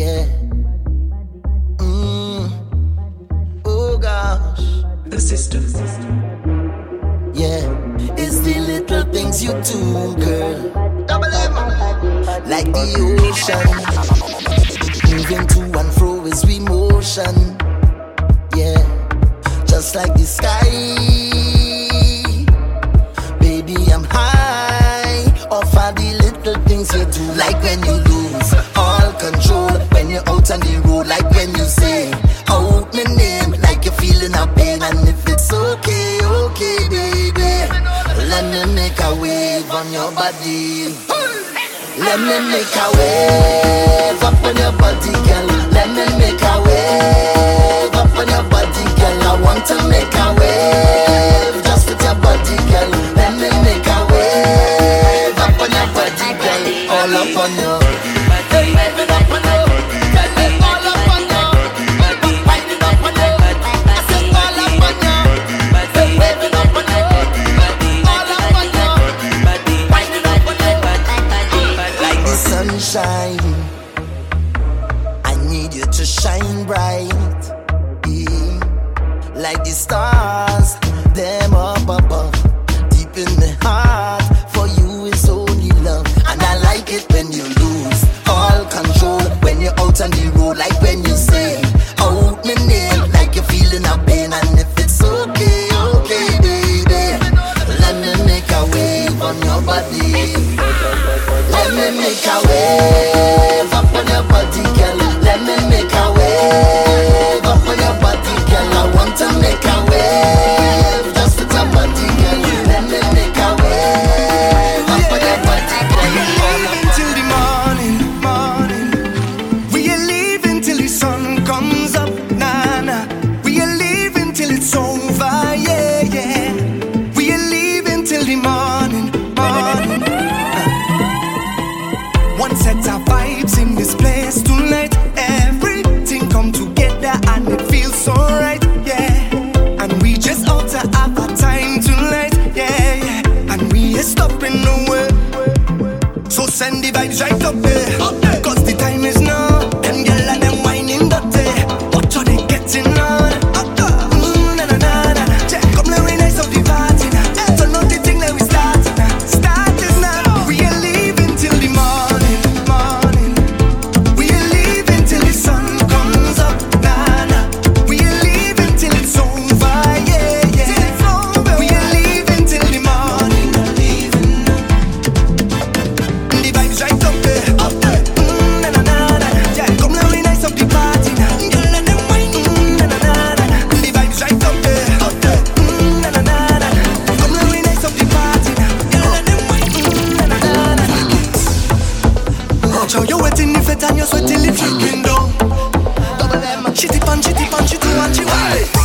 yeah. Mm. Oh gosh. The system. Yeah. It's the little things you do, girl. Double M. Like the ocean. Moving to and fro is we motion. Yeah. Just like the sky. on the road like when you say out my name like you're feeling a pain and if it's okay, okay, baby, let me make a wave on your body. Let me make a wave up on your body, girl. Let me make a wave up on your body, girl. I want to make a wave just with your body, girl. Let me make a wave up on your body, girl. All up on your body. Chitty pan, chitty pan, chitty chitty one.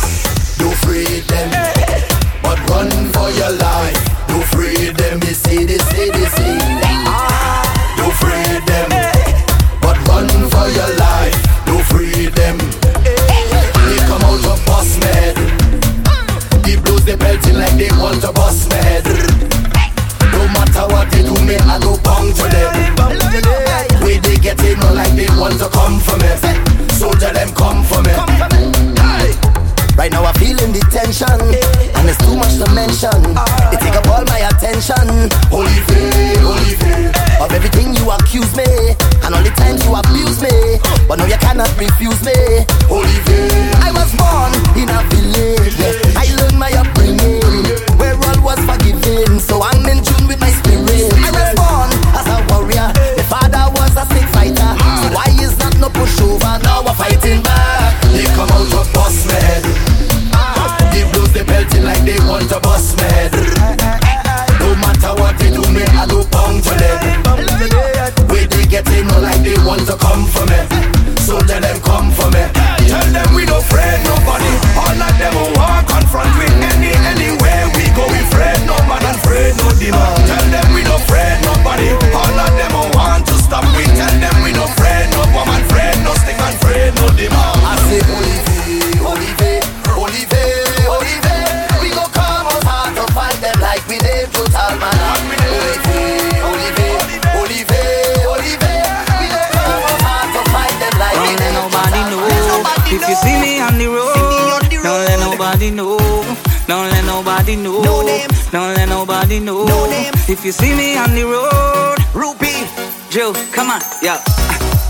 nobody know. No name. Don't let nobody know. No name. If you see me on the road, Ruby, Joe, come on, yeah.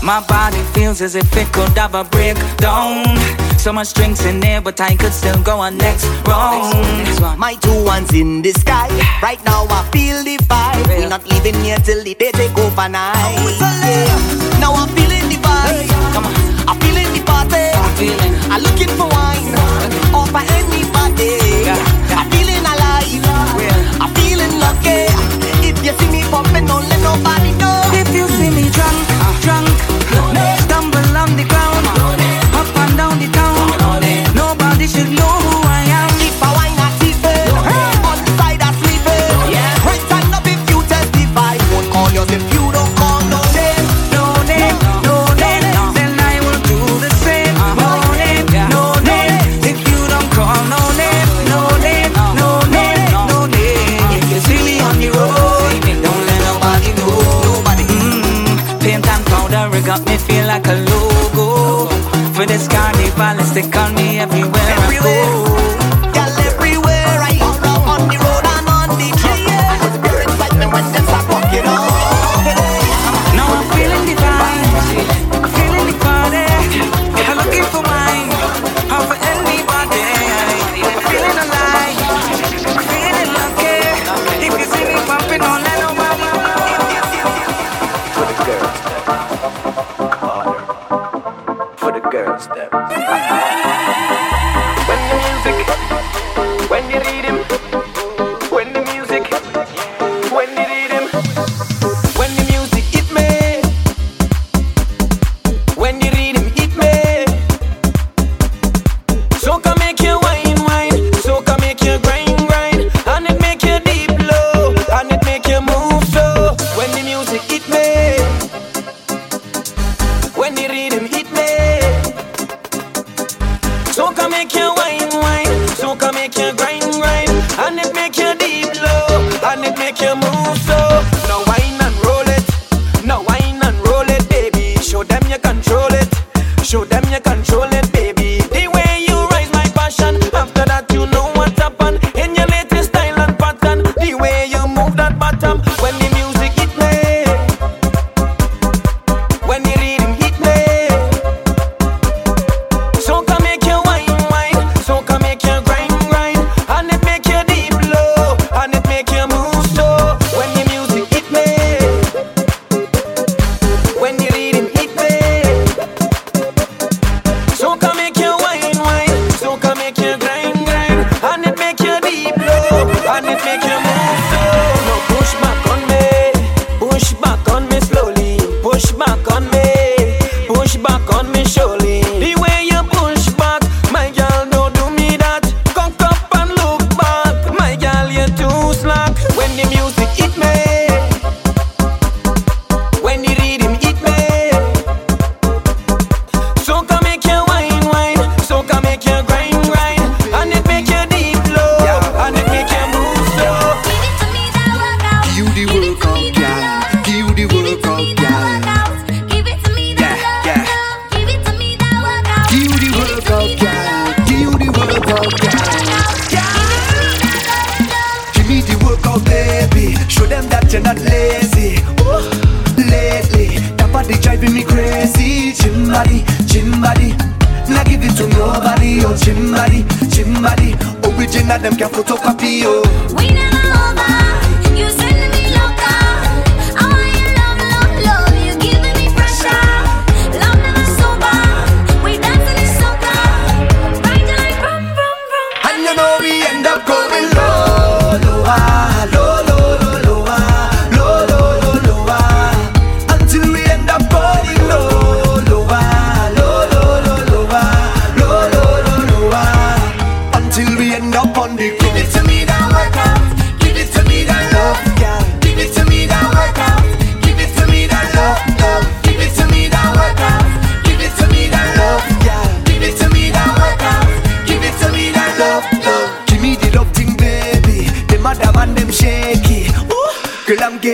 My body feels as if it could have a breakdown. So much drinks in there, but I could still go on next round. My two ones in the sky. Right now I feel the vibe. We're not leaving here till the day take over now. Now I'm feeling the vibe. Come on. I'm feeling the party. I'm. I'm looking for wine. Off by anybody. Yeah. You see me popping, don't let nobody like a logo. For this carnival, they call me everywhere, everywhere. I go. surely.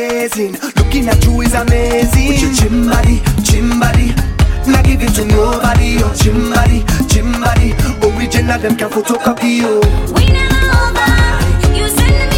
amazing. Looking at you is amazing. With your gym body, gym body. Not give it to nobody. Oh, your oh, gym body, gym body. Original, them can photocopy you. We never over. You send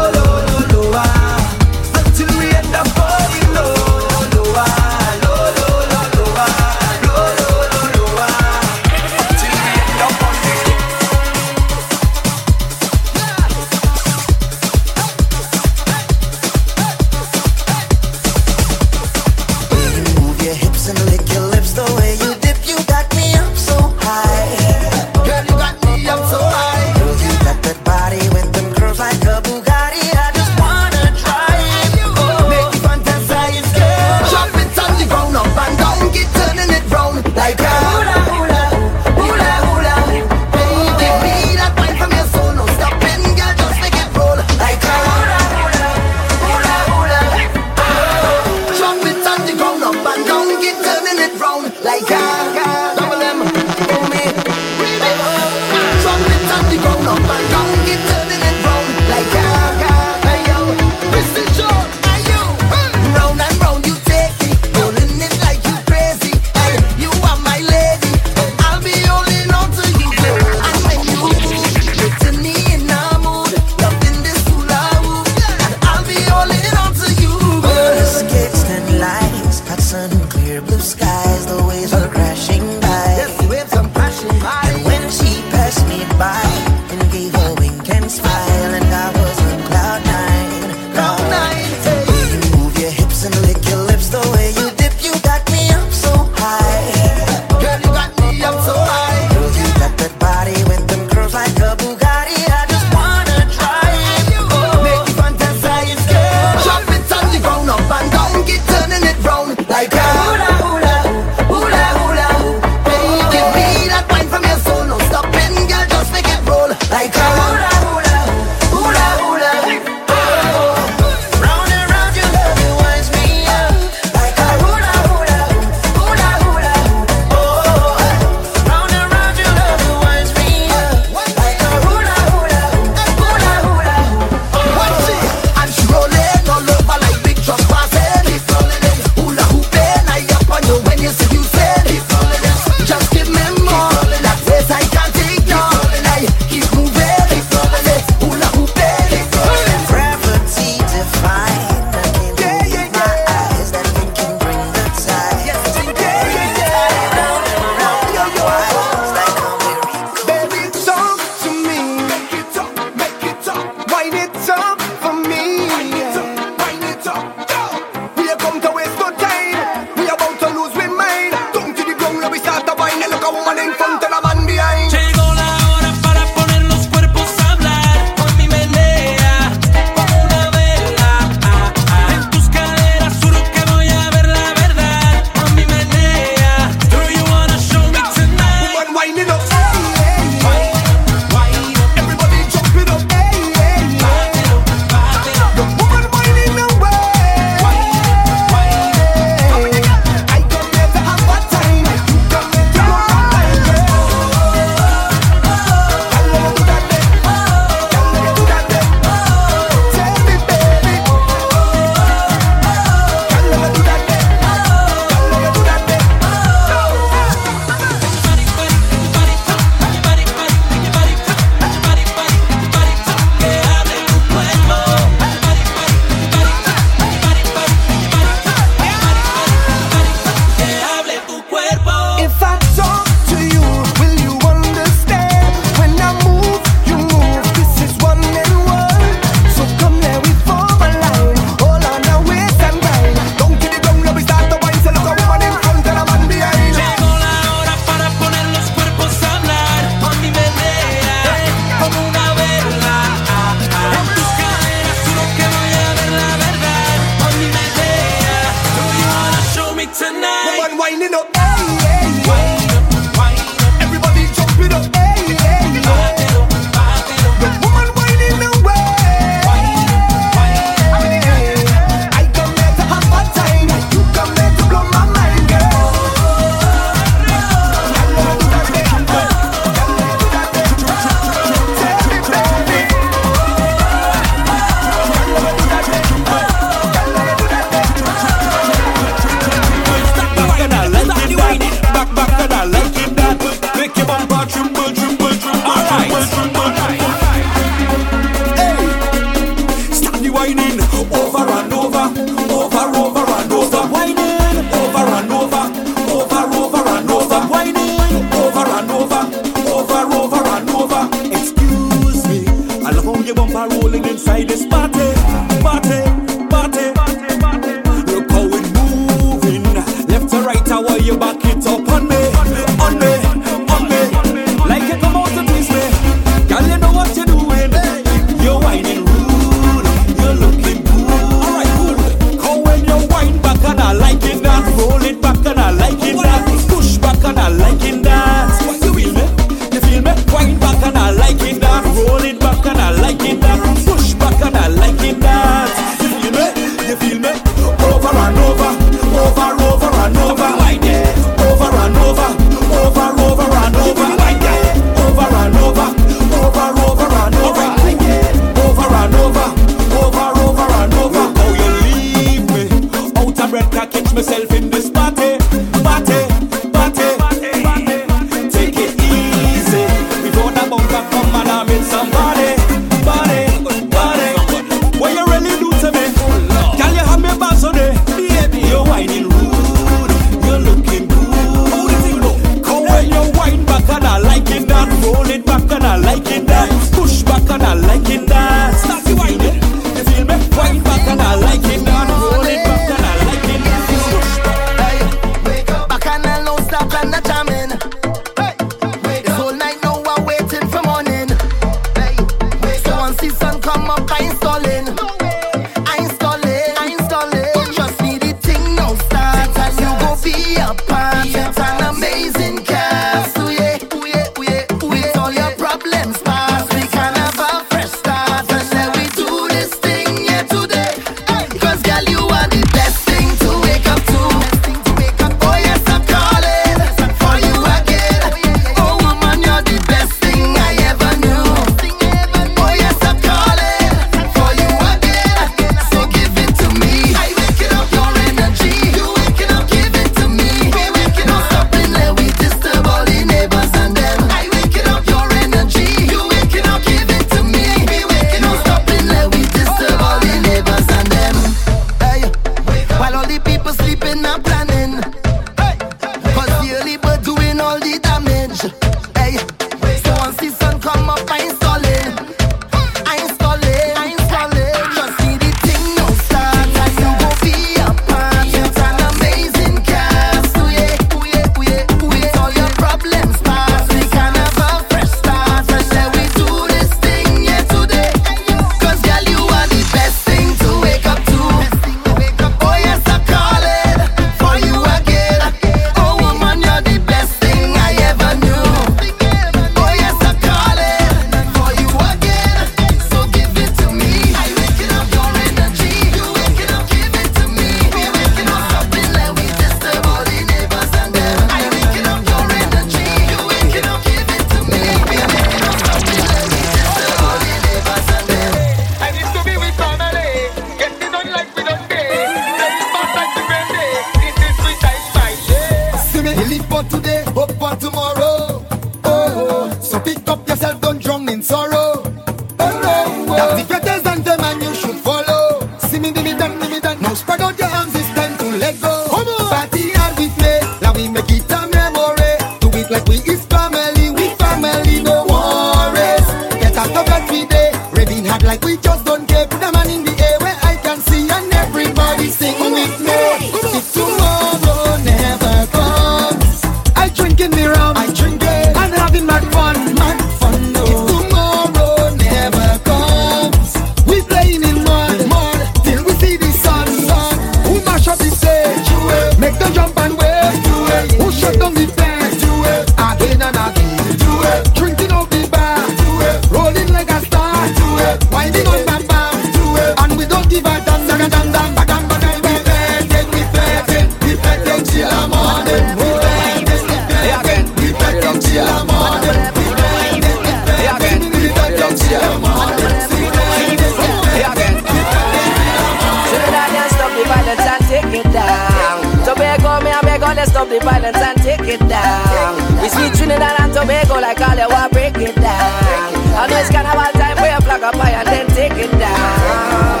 it down. We see Trinidad and Tobago like all you want, break it down. On this carnival time, we plug a pie and then take it down.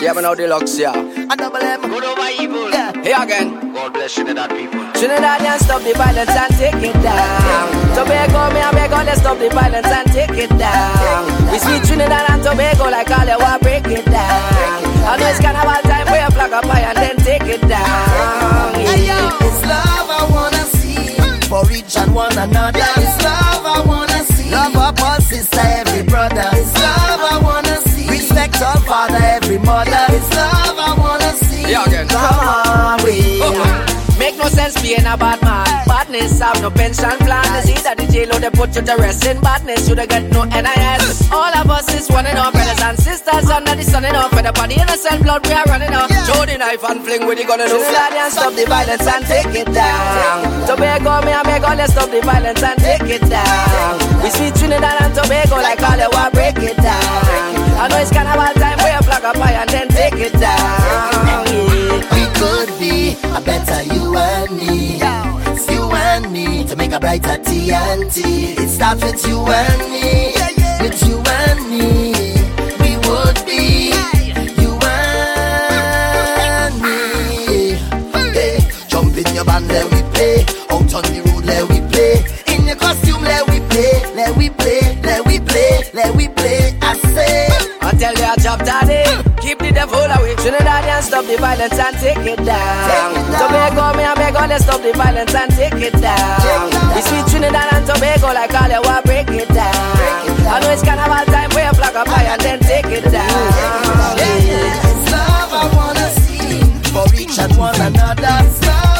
Yeah, but now deluxe, yeah. A double M. Good over evil. Yeah. Here again. God bless Trinidad people. Trinidad and stop the violence and take it down. Tobago, me and Bego, let's stop the violence and take it down. We see Trinidad and Tobago like all you want, break it down. And it's carnival time where you up high and then take it down. It's love I wanna see for each and one another. It's love I wanna see. Love up all sister, every brother. It's love I wanna see. Respect all father, every mother. It's love I wanna see. Come on, we. Oh no sense being a bad man. Badness have no pension plan. It's either the jail or they put you to rest in badness. You don't get no NIS. All of us is one and all brothers and sisters under the sun and off. For the body innocent blood we are running off. Show the knife and fling with the gun and slide and stop the violence and take it down. Tobago, me and Tobago, let's stop the violence and take it down. We sweet Trinidad and Tobago like all the war, break it down. I know it's carnival time, we a flag up high and then take it down. Yeah. We could be a better you and me. It's you and me to make a brighter TNT. It starts with you and me. With you and me. Keep the devil away. Trinidad and stop the violence and take it down. Tobago, me and Tobago, let's stop the violence and take it down. We sweet Trinidad and Tobago like all you want, break it down. I know it's carnival time, we a flag up high and then take it down. Yeah. It's love I wanna see for each and one another. It's love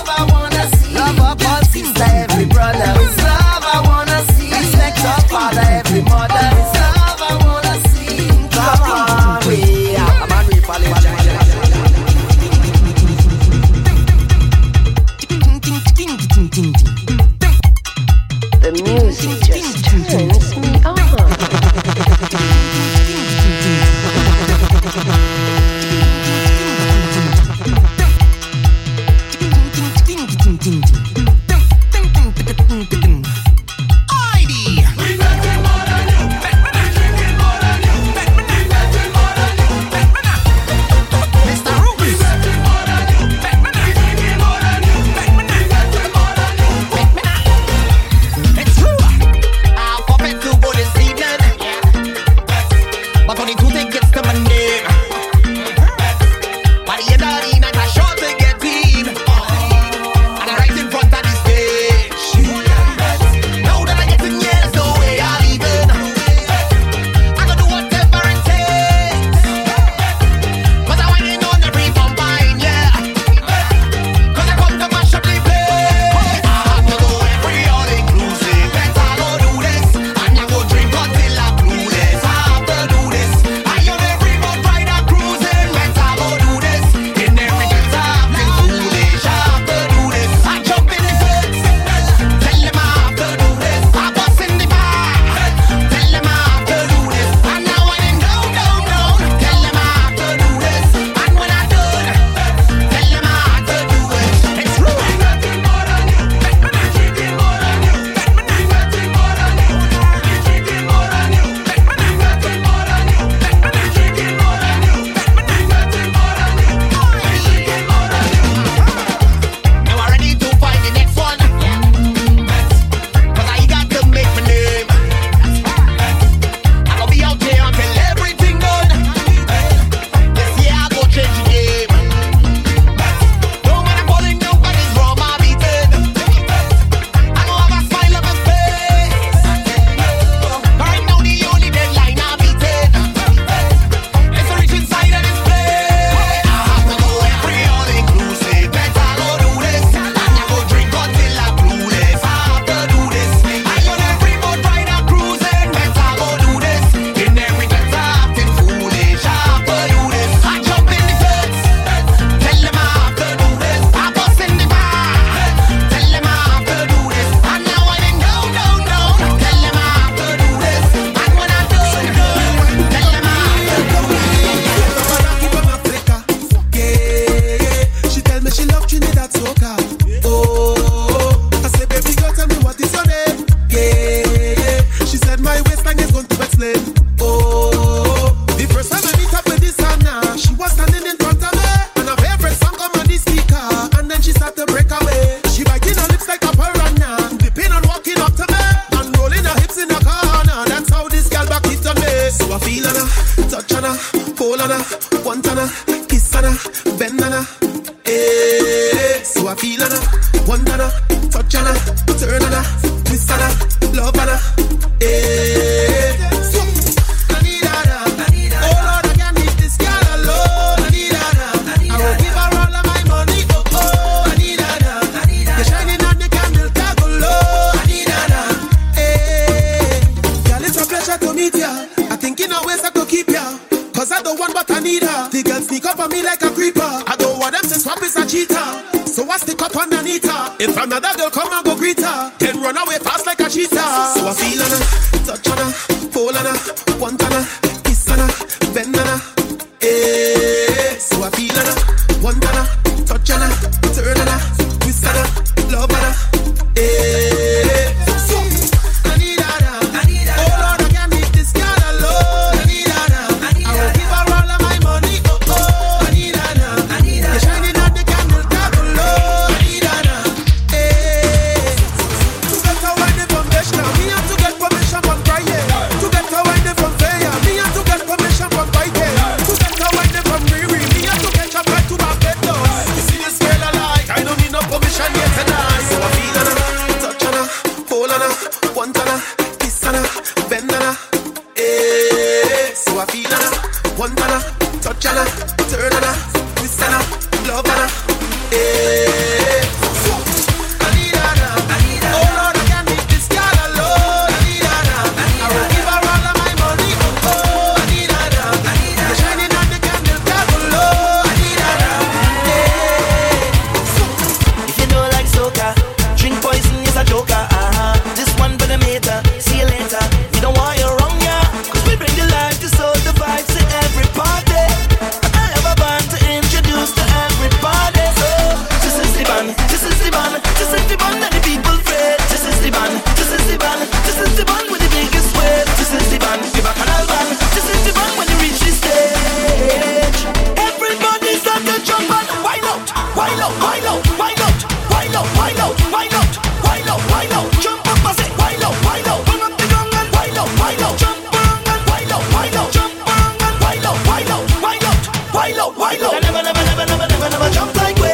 low. Never, never, never, never, never, never jump like we.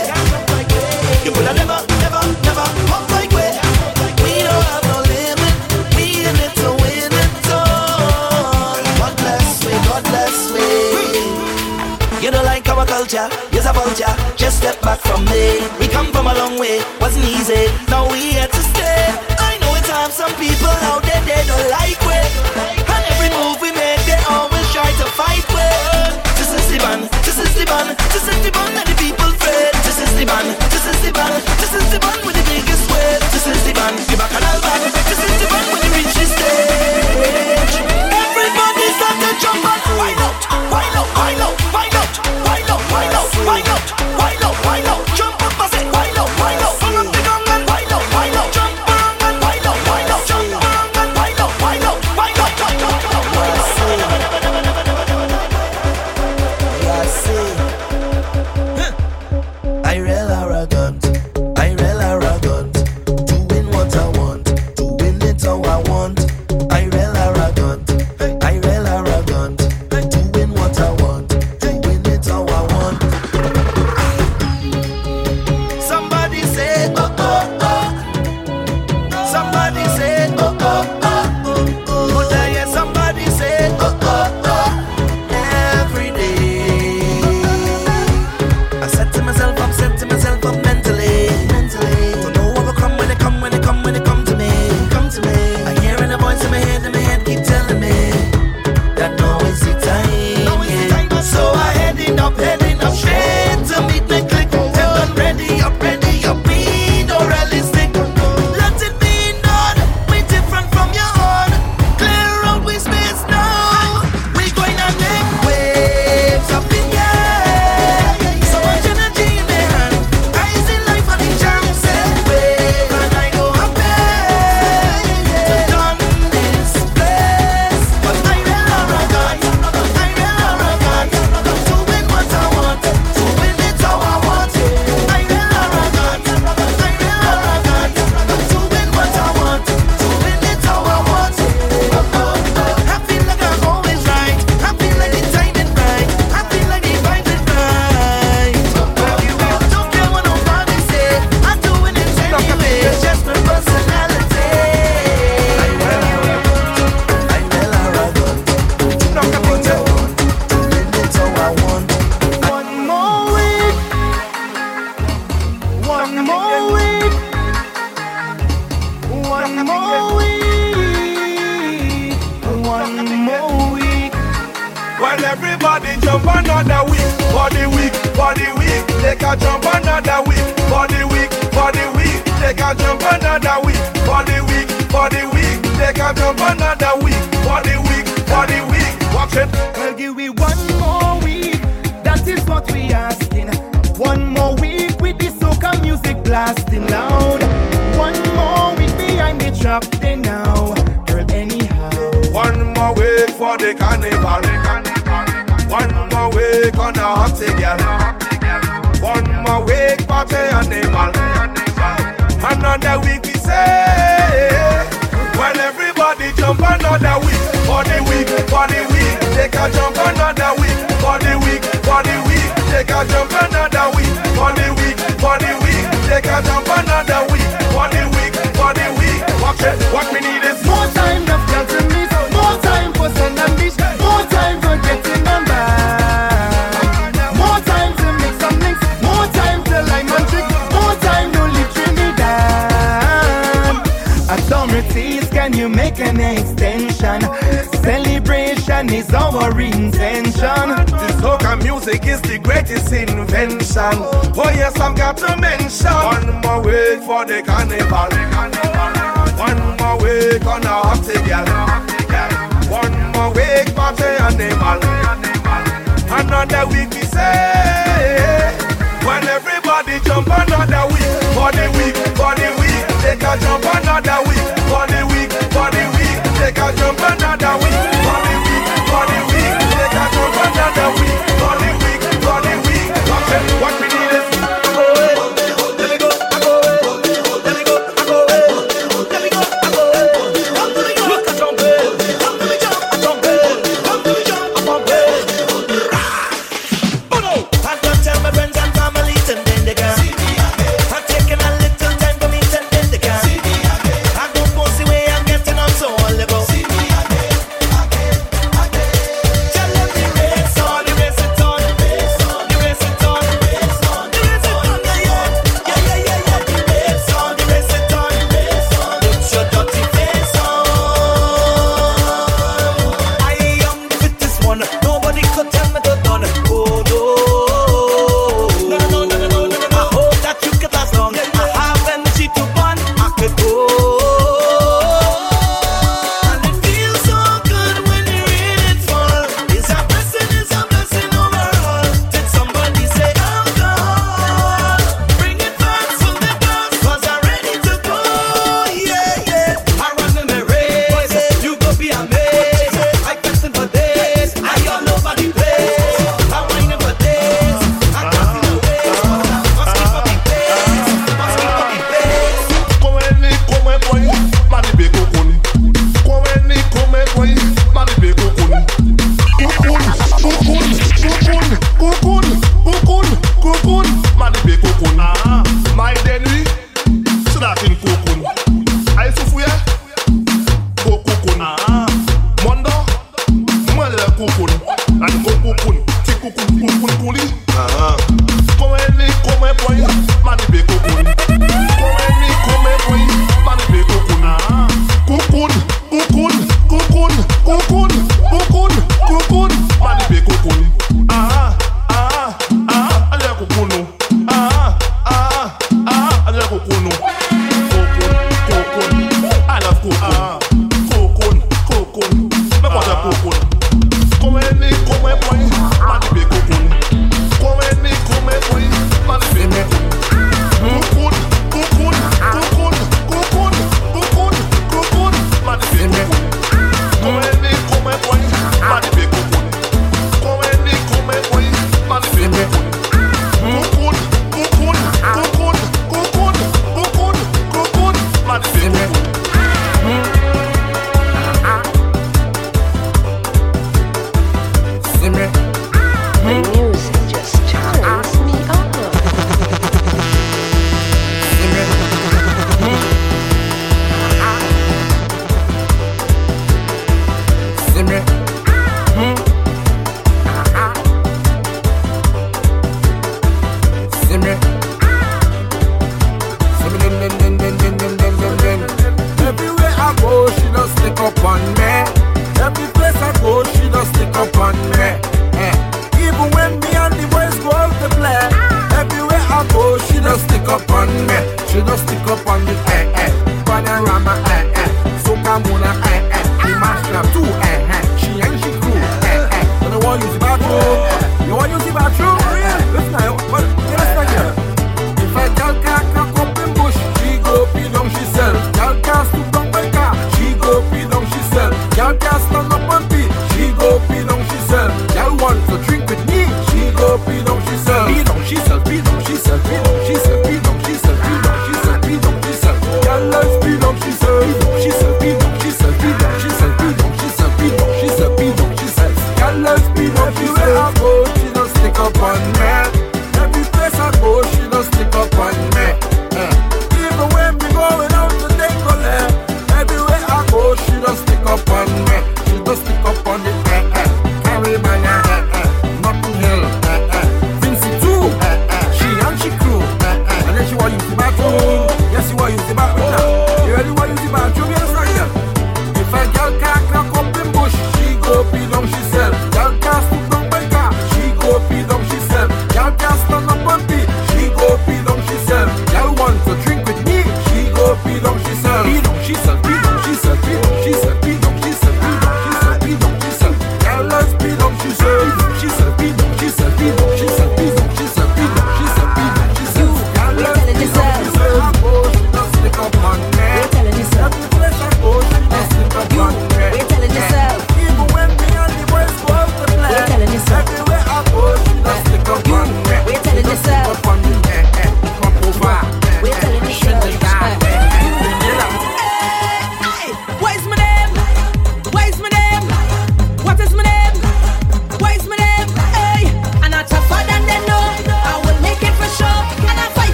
You could have never, never, never pump like we. We don't have no limit. We in it to win it all. God bless me, God bless me. You don't like our culture, yes a vulture. Just step back from me. We come from a long way. Wasn't easy, now we here to. Blasting loud. One more week behind the track they now. Girl, anyhow. One more week for the carnival. One more week on a hot girl. One more week party animal. Another week we say. When everybody jump another week. For the week, for the week. Take a jump another week. For the week, for the week. Take a jump another the week, for the week. Take a jump another week. For the week, for the week. Watch it. What we need is More time to girls to miss. More time for send and dish. More time for getting them back. More time to mix some links. More time to line and trick. More time to live Trinidad. Authorities, can you make an extension? Celebration is our intention. The music is the greatest invention. Oh yes, I've got to mention one more week for the carnival. One more week on a hot girl. One more week party animal. Another week we say. When everybody jump another week for the week, for the week, take a jump another week for the week, for the week, take a jump another week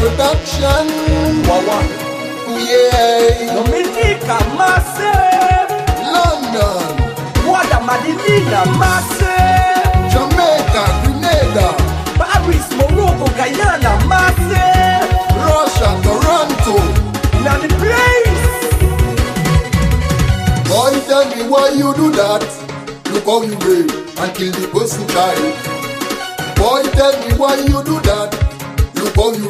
Production. Wawa. Yeah. Dominica Massive. London. Guadamadina Massive. Jamaica, Grenada. Paris, Morocco, Guyana Massive. Russia, Toronto. Now the place. Boy, tell me why you do that. Look how you rape and kill the person child. Boy, tell me why you do that. Look how you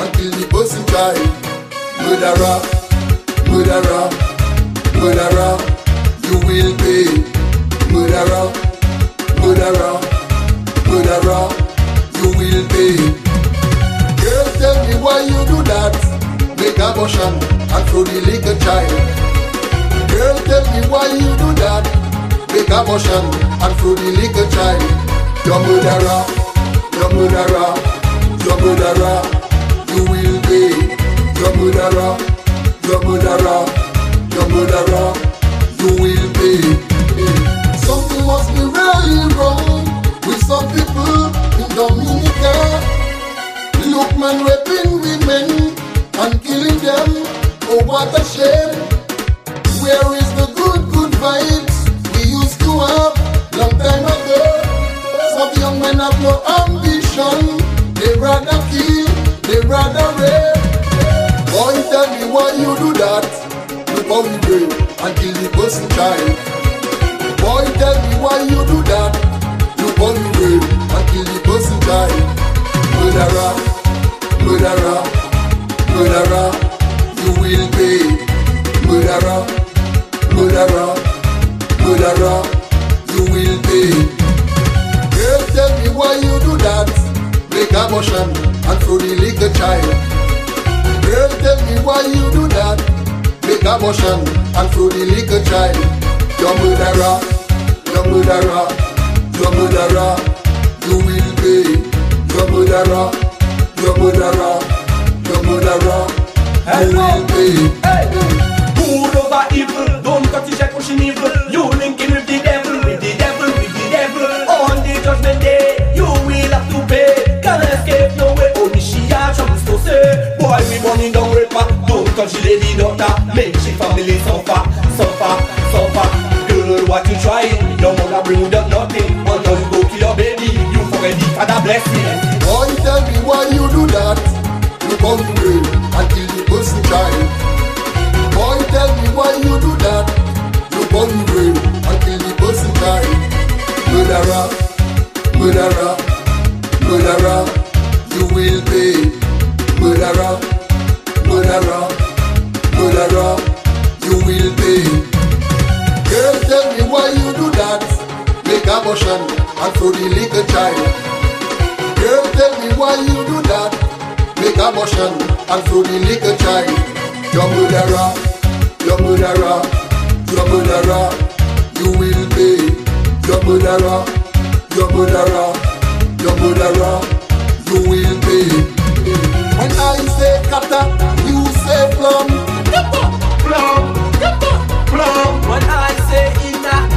and kill the person child. Murderer, murderer, murderer, you will pay. Murderer, murderer, murderer, you will pay. Girl, tell me why you do that. Make abortion and throw the little child. Girl, tell me why you do that. Make abortion and throw the little child. You're murderer, you're murderer, you're murderer. You will pay. You're murderer, you're murderer, you're murderer. You will pay. Something must be really wrong with some people in Dominica. Look, man, raping women and killing them. Oh, what a shame. Where is the good, good vibes we used to have long time ago? Some young men have no ambition. They rather kill, they rather rape. Boy, tell me why you do that. Look how you rape and kill the person child. Boy, tell me why you do that. Look how you rape and kill the person child. Murderer, murderer, murderer, you will pay. Murderer, murderer, murderer, you will pay. Girl, tell me why you do that. Make abortion and throw the little child. Girl, tell me why you do that. Make abortion and throw the little child. You're murderer, you're murderer, you're murderer, you will pay. You're murderer, you're murderer, you're murderer, you will pay. Rule over evil, don't cut your check pushing evil. You linking with the devil, say. Boy, we burning down raper. Don't touch the lady daughter. Make she family suffer, suffer, suffer. Girl, what you trying? Your mother bring you up nothing. Time you go kill your baby, you forget the father blessing. Boy, tell me why you do that. Look how you rape and kill the person child. Boy, tell me why you do that. Look how you rape and kill the person child. Murderer, murderer, murderer, you will pay. Murderer, murderer, murderer, you will pay. Girl, tell me why you do that. Make and throw the little child. Girl, tell me why you do that. Make and throw the little child. You will pay. You will pay. When I say kata, you say plum. Plum, plum. When I say inna,